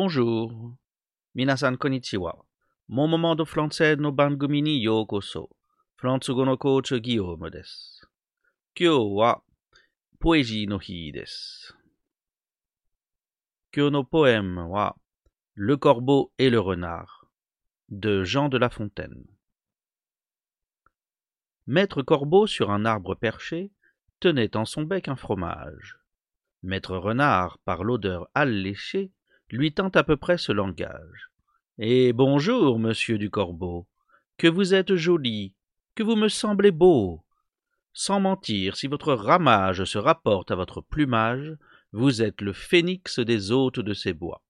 Bonjour. Minasan konnichiwa. Mon moment de français no bangumi ni yokoso. François no coach Guillaume des. Kyo wa poésie no hi. Kyo no poème wa Le corbeau et le renard de Jean de La Fontaine. Maître Corbeau, sur un arbre perché, tenait en son bec un fromage. Maître Renard, par l'odeur alléchée, lui tint à peu près ce langage. Eh bonjour, monsieur du Corbeau, que vous êtes joli, que vous me semblez beau. Sans mentir, si votre ramage se rapporte à votre plumage, vous êtes le phénix des hôtes de ces bois.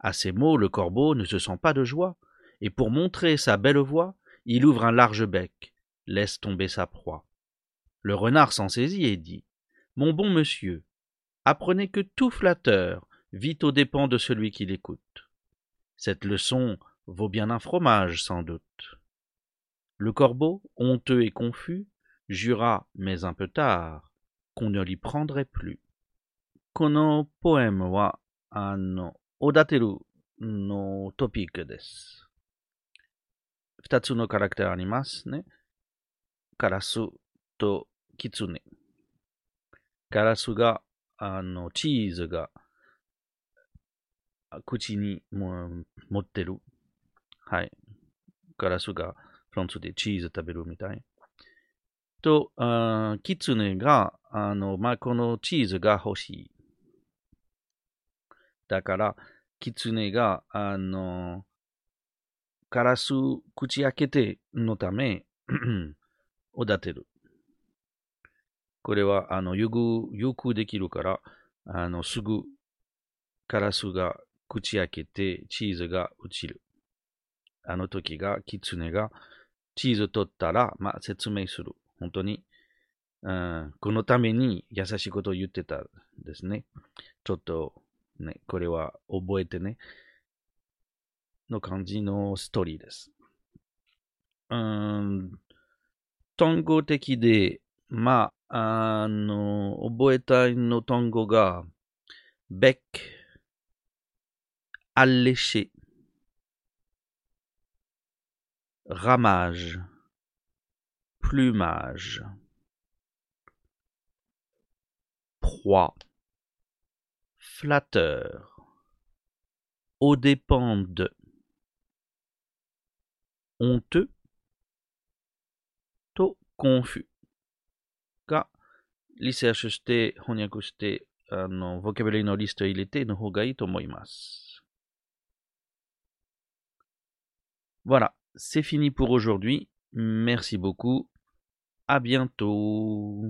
À ces mots, le corbeau ne se sent pas de joie, et pour montrer sa belle voix, il ouvre un large bec, laisse tomber sa proie. Le renard s'en saisit et dit Mon bon monsieur, apprenez que tout flatteur vit aux dépens de celui qui l'écoute. Cette leçon vaut bien un fromage, sans doute. Le corbeau, honteux et confus, jura, mais un peu tard, qu'on ne l'y prendrait plus. Kono poème wa ano odateru no topique desu. Futatsu no caractère animas ne? Karasu to kitsune. Karasu ga ano cheese ga 口にも持ってる。はい。カラスがフランスでチーズ食べるみたい。と、あキツネが、あの、まあ、このチーズが欲しい。だから、キツネが、あの、カラス口開けてのため、おだてる。これは、あの、よく、よくできるから、あの、すぐ、カラスが口開けて、チーズが落ちる。あの時が、キツネが、チーズ取ったら、まあ、説明する。本当に、うん、このために優しいことを言ってたんですね。ちょっと、ね、これは覚えてね。の感じのストーリーです。うん、単語的で、まあ、あの、覚えたいの単語が、bec, alléché. Ramage, plumage, proie, flatteur, aux dépens de, honteux, taux confus. Ka, euh, vocabulaire no liste il était, no hogai tomoimasu. Voilà, c'est fini pour aujourd'hui. Merci beaucoup. À bientôt.